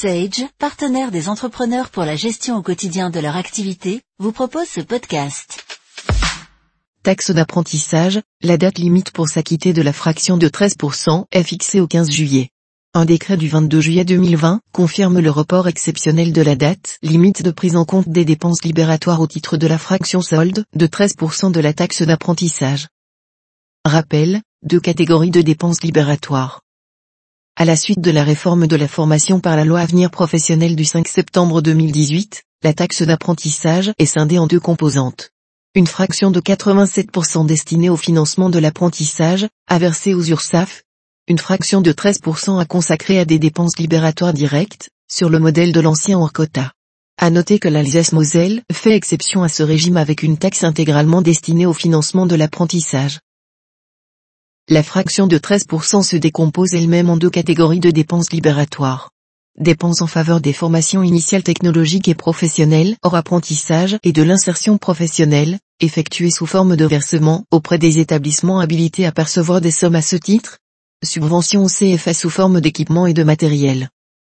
Sage, partenaire des entrepreneurs pour la gestion au quotidien de leur activité, vous propose ce podcast. Taxe d'apprentissage, la date limite pour s'acquitter de la fraction de 13% est fixée au 15 juillet. Un décret du 22 juillet 2020 confirme le report exceptionnel de la date limite de prise en compte des dépenses libératoires au titre de la fraction solde de 13% de la taxe d'apprentissage. Rappel, deux catégories de dépenses libératoires. À la suite de la réforme de la formation par la loi Avenir professionnel du 5 septembre 2018, la taxe d'apprentissage est scindée en deux composantes. Une fraction de 87% destinée au financement de l'apprentissage, à verser aux URSAF, une fraction de 13% à consacrer à des dépenses libératoires directes, sur le modèle de l'ancien hors. À noter que l'Alsace-Moselle fait exception à ce régime avec une taxe intégralement destinée au financement de l'apprentissage. La fraction de 13% se décompose elle-même en deux catégories de dépenses libératoires. Dépenses en faveur des formations initiales technologiques et professionnelles hors apprentissage et de l'insertion professionnelle, effectuées sous forme de versement auprès des établissements habilités à percevoir des sommes à ce titre, Subvention au CFA sous forme d'équipement et de matériel.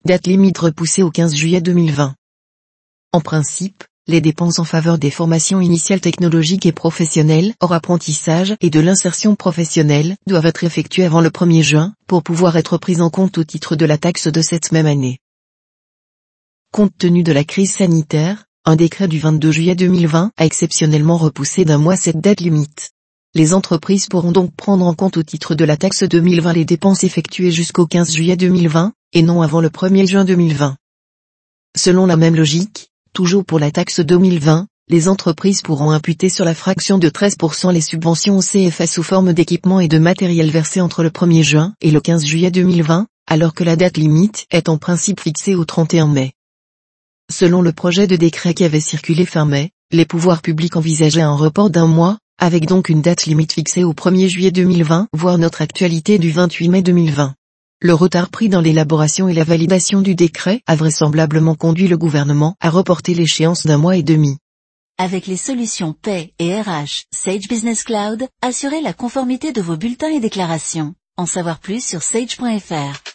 Date limite repoussée au 15 juillet 2020. En principe, les dépenses en faveur des formations initiales technologiques et professionnelles hors apprentissage et de l'insertion professionnelle doivent être effectuées avant le 1er juin pour pouvoir être prises en compte au titre de la taxe de cette même année. Compte tenu de la crise sanitaire, un décret du 22 juillet 2020 a exceptionnellement repoussé d'un mois cette date limite. Les entreprises pourront donc prendre en compte au titre de la taxe 2020 les dépenses effectuées jusqu'au 15 juillet 2020, et non avant le 1er juin 2020. Selon la même logique, toujours pour la taxe 2020, les entreprises pourront imputer sur la fraction de 13% les subventions au CFA sous forme d'équipement et de matériel versés entre le 1er juin et le 15 juillet 2020, alors que la date limite est en principe fixée au 31 mai. Selon le projet de décret qui avait circulé fin mai, les pouvoirs publics envisageaient un report d'un mois, avec donc une date limite fixée au 1er juillet 2020, voire notre actualité du 28 mai 2020. Le retard pris dans l'élaboration et la validation du décret a vraisemblablement conduit le gouvernement à reporter l'échéance d'un mois et demi. Avec les solutions Pay et RH, Sage Business Cloud, assurez la conformité de vos bulletins et déclarations. En savoir plus sur sage.fr.